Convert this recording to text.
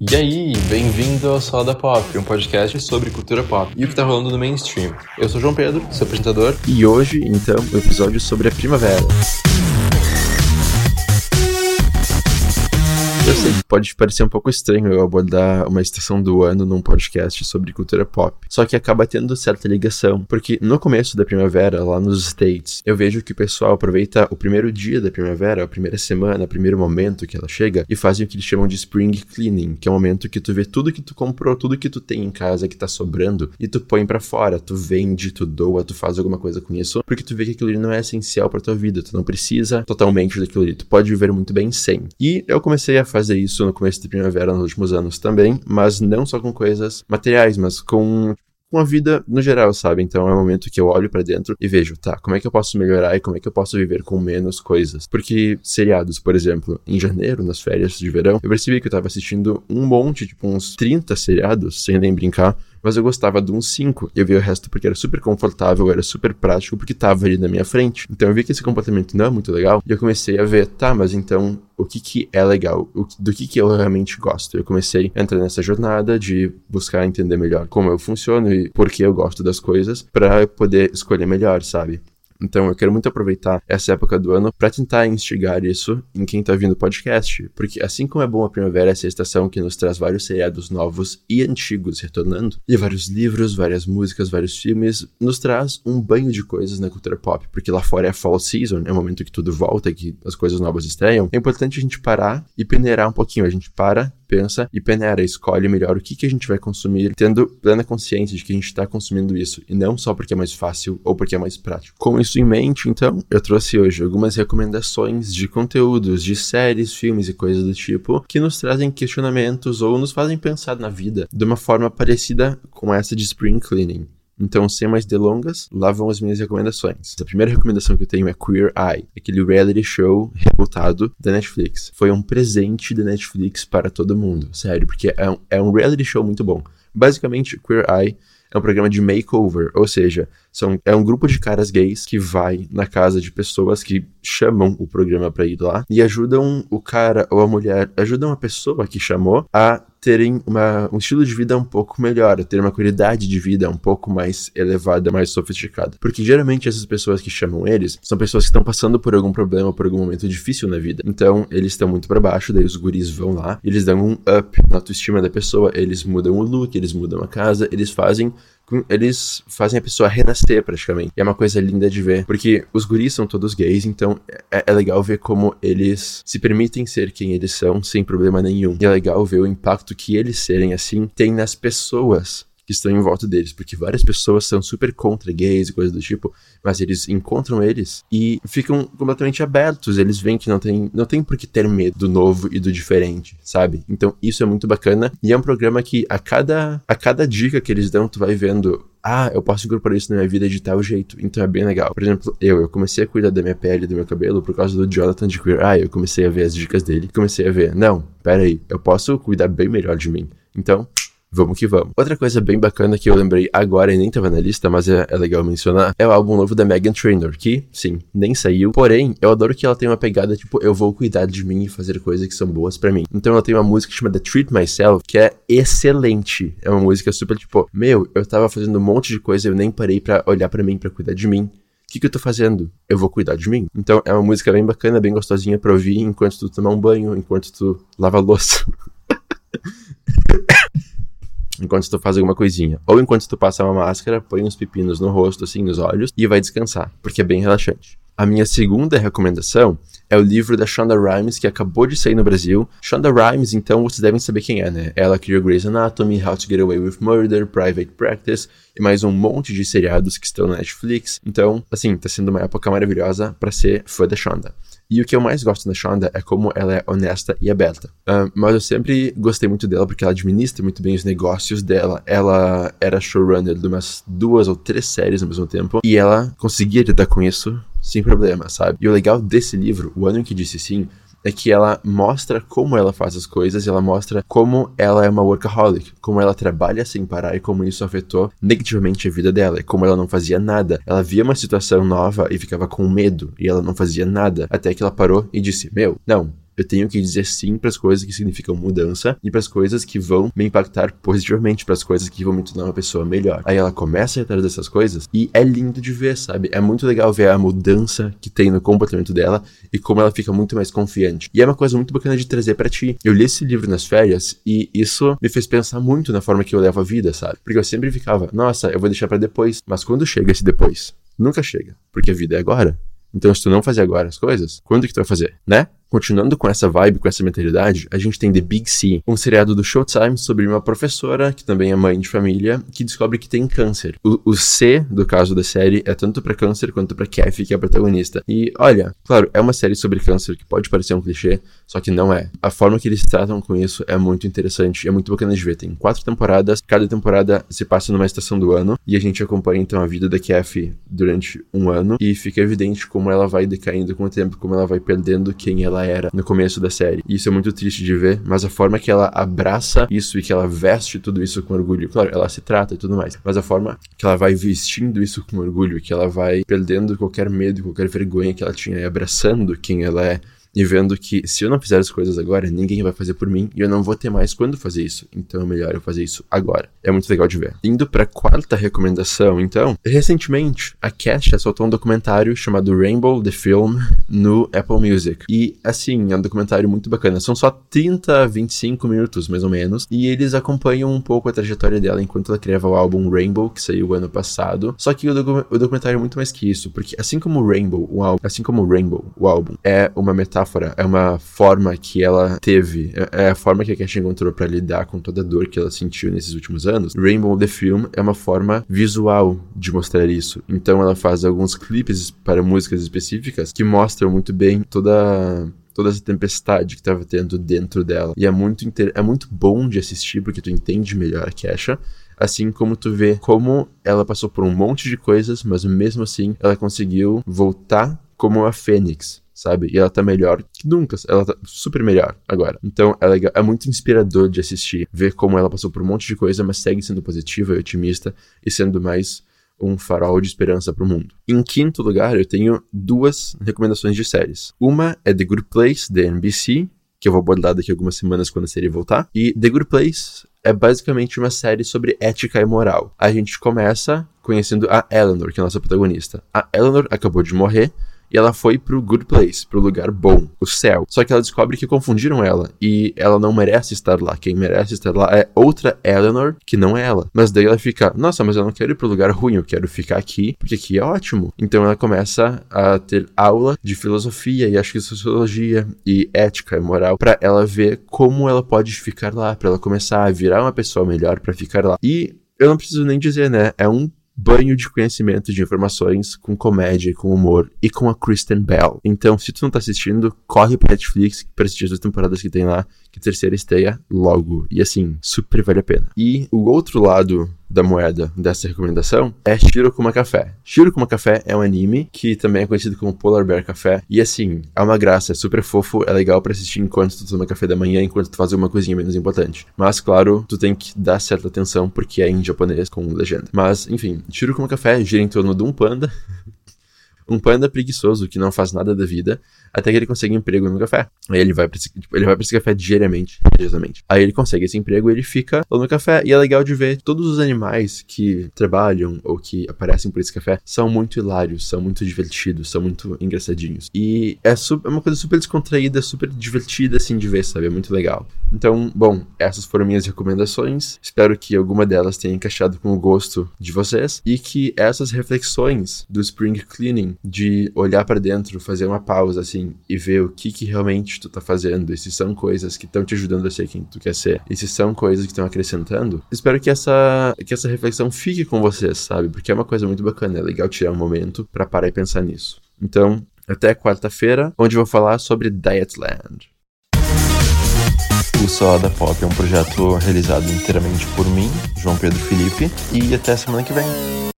E aí, bem-vindo ao Salada Pop, um podcast sobre cultura pop e o que tá rolando no mainstream. Eu sou João Pedro, seu apresentador, e hoje, então, o um episódio sobre a primavera. Eu sei que pode parecer um pouco estranho eu abordar uma estação do ano num podcast sobre cultura pop. Só que acaba tendo certa ligação, porque no começo da primavera, lá nos States, eu vejo que o pessoal aproveita o primeiro dia da primavera, a primeira semana, o primeiro momento que ela chega, e fazem o que eles chamam de spring cleaning, que é o momento que tu vê tudo que tu comprou, tudo que tu tem em casa que tá sobrando, e tu põe para fora, tu vende, tu doa, tu faz alguma coisa com isso, porque tu vê que aquilo não é essencial para tua vida, tu não precisa totalmente daquilo ali, tu pode viver muito bem sem. E eu comecei a fazer fazer isso no começo de primavera nos últimos anos também, mas não só com coisas materiais, mas com com a vida no geral, sabe? Então é um momento que eu olho para dentro e vejo, tá, como é que eu posso melhorar e como é que eu posso viver com menos coisas? Porque seriados, por exemplo, em janeiro, nas férias de verão, eu percebi que eu tava assistindo um monte, tipo uns 30 seriados, sem nem brincar, mas eu gostava de um 5. Eu vi o resto porque era super confortável, era super prático, porque tava ali na minha frente. Então eu vi que esse comportamento não é muito legal, e eu comecei a ver, tá, mas então o que que é legal, do que que eu realmente gosto. Eu comecei a entrar nessa jornada de buscar entender melhor como eu funciono e por que eu gosto das coisas para poder escolher melhor, sabe? Então eu quero muito aproveitar essa época do ano para tentar instigar isso em quem tá vindo o podcast, porque assim como é bom a primavera, essa estação que nos traz vários seriados novos e antigos retornando, e vários livros, várias músicas, vários filmes, nos traz um banho de coisas na cultura pop, porque lá fora é fall season, é o momento que tudo volta, que as coisas novas estreiam. É importante a gente parar e peneirar um pouquinho, a gente para pensa e peneira, escolhe melhor o que, que a gente vai consumir, tendo plena consciência de que a gente está consumindo isso, e não só porque é mais fácil ou porque é mais prático. Com isso em mente, então, eu trouxe hoje algumas recomendações de conteúdos, de séries, filmes e coisas do tipo, que nos trazem questionamentos ou nos fazem pensar na vida de uma forma parecida com essa de Spring Cleaning. Então, sem mais delongas, lá vão as minhas recomendações. A primeira recomendação que eu tenho é Queer Eye, aquele reality show rebutado da Netflix. Foi um presente da Netflix para todo mundo, sério, porque é um, é um reality show muito bom. Basicamente, Queer Eye é um programa de makeover, ou seja, são, é um grupo de caras gays que vai na casa de pessoas que chamam o programa para ir lá e ajudam o cara ou a mulher, ajudam a pessoa que chamou a terem uma, um estilo de vida um pouco melhor, a ter uma qualidade de vida um pouco mais elevada, mais sofisticada. Porque geralmente essas pessoas que chamam eles são pessoas que estão passando por algum problema, por algum momento difícil na vida. Então eles estão muito para baixo, daí os guris vão lá, eles dão um up na autoestima da pessoa, eles mudam o look, eles mudam a casa, eles fazem eles fazem a pessoa renascer praticamente. E é uma coisa linda de ver, porque os guris são todos gays, então é, é, legal ver como eles se permitem ser quem eles são sem problema nenhum. E é legal ver o impacto que eles serem assim tem nas pessoas que estão em volta deles, porque várias pessoas são super contra gays e coisas do tipo, mas eles encontram eles e ficam completamente abertos, eles veem que não tem, não tem por que ter medo do novo e do diferente, sabe? Então isso é muito bacana e é um programa que a cada, a cada dica que eles dão, tu vai vendo ah, eu posso incorporar isso na minha vida de tal jeito. Então é bem legal. Por exemplo, eu, eu comecei a cuidar da minha pele, do meu cabelo por causa do Jonathan de Queer Eye. Eu comecei a ver as dicas dele. Comecei a ver, não, pera aí, eu posso cuidar bem melhor de mim. Então, Vamos que vamos. Outra coisa bem bacana que eu lembrei agora e nem tava na lista, mas é, é, legal mencionar, é o álbum novo da Megan Trainor, que, sim, nem saiu. Porém, eu adoro que ela tem uma pegada tipo, eu vou cuidar de mim e fazer coisas que são boas para mim. Então ela tem uma música chamada Treat Myself, que é excelente. É uma música super tipo, meu, eu tava fazendo um monte de coisa, eu nem parei para olhar para mim, para cuidar de mim. O que, que eu tô fazendo? Eu vou cuidar de mim. Então é uma música bem bacana, bem gostosinha pra ouvir enquanto tu tomar um banho, enquanto tu lava a louça. enquanto tu faz alguma coisinha. Ou enquanto tu passa uma máscara, põe uns pepinos no rosto, assim, nos olhos, e vai descansar, porque é bem relaxante. A minha segunda recomendação é o livro da Shonda Rhimes, que acabou de sair no Brasil. Shonda Rhimes, então, vocês devem saber quem é, né? Ela criou Grey's Anatomy, How to Get Away with Murder, Private Practice e mais um monte de seriados que estão na Netflix. Então, assim, tá sendo uma época maravilhosa para ser fã da Shonda. E o que eu mais gosto da Shonda é como ela é honesta e aberta. Uh, mas eu sempre gostei muito dela porque ela administra muito bem os negócios dela. Ela era showrunner de umas duas ou três séries ao mesmo tempo. E ela conseguia lidar com isso sem problema, sabe? E o legal desse livro, O Ano em que Disse Sim, é que ela mostra como ela faz as coisas, ela mostra como ela é uma workaholic, como ela trabalha sem parar e como isso afetou negativamente a vida dela, e como ela não fazia nada. Ela via uma situação nova e ficava com medo, e ela não fazia nada, até que ela parou e disse: Meu, não, Eu tenho que dizer sim para as coisas que significam mudança e para as coisas que vão me impactar positivamente, para as coisas que vão me tornar uma pessoa melhor. Aí ela começa a ir atrás dessas coisas e é lindo de ver, sabe? É muito legal ver a mudança que tem no comportamento dela e como ela fica muito mais confiante. E é uma coisa muito bacana de trazer para ti. Eu li esse livro nas férias e isso me fez pensar muito na forma que eu levo a vida, sabe? Porque eu sempre ficava, nossa, eu vou deixar para depois. Mas quando chega esse depois? Nunca chega, porque a vida é agora. Então, se tu não fazer agora as coisas, quando que tu vai fazer, né? Continuando com essa vibe, com essa mentalidade, a gente tem The Big C, um seriado do Showtime sobre uma professora, que também é mãe de família, que descobre que tem câncer. O, o C do caso da série é tanto para câncer quanto para Kathy, que é a protagonista. E olha, claro, é uma série sobre câncer que pode parecer um clichê, só que não é. A forma que eles tratam com isso é muito interessante, é muito bacana de ver. Tem quatro temporadas, cada temporada se passa numa estação do ano, e a gente acompanha então a vida da Kathy durante um ano, e fica evidente como ela vai decaindo com o tempo, como ela vai perdendo quem ela ela era no começo da série. E isso é muito triste de ver, mas a forma que ela abraça isso e que ela veste tudo isso com orgulho, claro, ela se trata e tudo mais, mas a forma que ela vai vestindo isso com orgulho, que ela vai perdendo qualquer medo, qualquer vergonha que ela tinha e abraçando quem ela é e vendo que se eu não fizer as coisas agora, ninguém vai fazer por mim e eu não vou ter mais quando fazer isso. Então é melhor eu fazer isso agora. É muito legal de ver. Indo para quarta recomendação, então, recentemente a Kesha soltou um documentário chamado Rainbow the Film no Apple Music. E assim, é um documentário muito bacana. São só 30, 25 minutos mais ou menos, e eles acompanham um pouco a trajetória dela enquanto ela criava o álbum Rainbow, que saiu ano passado. Só que o, docu o documentário é muito mais que isso, porque assim como Rainbow, o álbum, assim como Rainbow, o álbum é uma metáfora metáfora, é uma forma que ela teve, é, é a forma que a Cash encontrou para lidar com toda a dor que ela sentiu nesses últimos anos. Rainbow the Film é uma forma visual de mostrar isso. Então ela faz alguns clipes para músicas específicas que mostram muito bem toda toda essa tempestade que estava tendo dentro dela. E é muito, inter... é muito bom de assistir porque tu entende melhor a Kesha. Assim como tu vê como ela passou por um monte de coisas, mas mesmo assim ela conseguiu voltar como a Fênix sabe? E ela tá melhor que nunca. Ela tá super melhor agora. Então é, legal, é muito inspirador de assistir, ver como ela passou por um monte de coisa, mas segue sendo positiva e otimista e sendo mais um farol de esperança para o mundo. Em quinto lugar, eu tenho duas recomendações de séries. Uma é The Good Place, da NBC, que eu vou abordar daqui a algumas semanas quando a série voltar. E The Good Place é basicamente uma série sobre ética e moral. A gente começa conhecendo a Eleanor, que é a nossa protagonista. A Eleanor acabou de morrer e ela foi pro good place, pro lugar bom, o céu. Só que ela descobre que confundiram ela e ela não merece estar lá. Quem merece estar lá é outra Eleanor, que não é ela. Mas daí ela fica, nossa, mas eu não quero ir pro lugar ruim, eu quero ficar aqui, porque aqui é ótimo. Então ela começa a ter aula de filosofia e acho que sociologia e ética e moral para ela ver como ela pode ficar lá, para ela começar a virar uma pessoa melhor para ficar lá. E eu não preciso nem dizer, né? É um banho de conhecimento de informações com comédia, com humor e com a Kristen Bell. Então, se tu não tá assistindo, corre pra Netflix pra assistir as duas temporadas que tem lá, que a terceira estreia logo. E assim, super vale a pena. E o outro lado da moeda dessa recomendação é Shirokuma Café. Shirokuma Café é um anime que também é conhecido como Polar Bear Café. E assim, é uma graça, é super fofo, é legal para assistir enquanto tu toma café da manhã, enquanto tu faz uma coisinha menos importante. Mas, claro, tu tem que dar certa atenção porque é em japonês com legenda. Mas, enfim, Shirokuma Café gira em torno de um panda. um panda preguiçoso que não faz nada da vida até que ele consegue emprego no café. Aí ele vai pra esse, tipo, ele vai pra esse café diariamente, religiosamente. Aí ele consegue esse emprego e ele fica lá no café. E é legal de ver todos os animais que trabalham ou que aparecem por esse café são muito hilários, são muito divertidos, são muito engraçadinhos. E é, super, é uma coisa super descontraída, super divertida assim de ver, sabe? É muito legal. Então, bom, essas foram minhas recomendações. Espero que alguma delas tenha encaixado com o gosto de vocês e que essas reflexões do spring cleaning, de olhar para dentro, fazer uma pausa assim assim, e ver o que, que realmente tu tá fazendo, e se são coisas que estão te ajudando a ser quem tu quer ser, e se são coisas que estão acrescentando, espero que essa, que essa reflexão fique com vocês, sabe? Porque é uma coisa muito bacana, é legal tirar um momento para parar e pensar nisso. Então, até quarta-feira, onde vou falar sobre Dietland. O Salada Pop é um projeto realizado inteiramente por mim, João Pedro Felipe, e até semana que vem.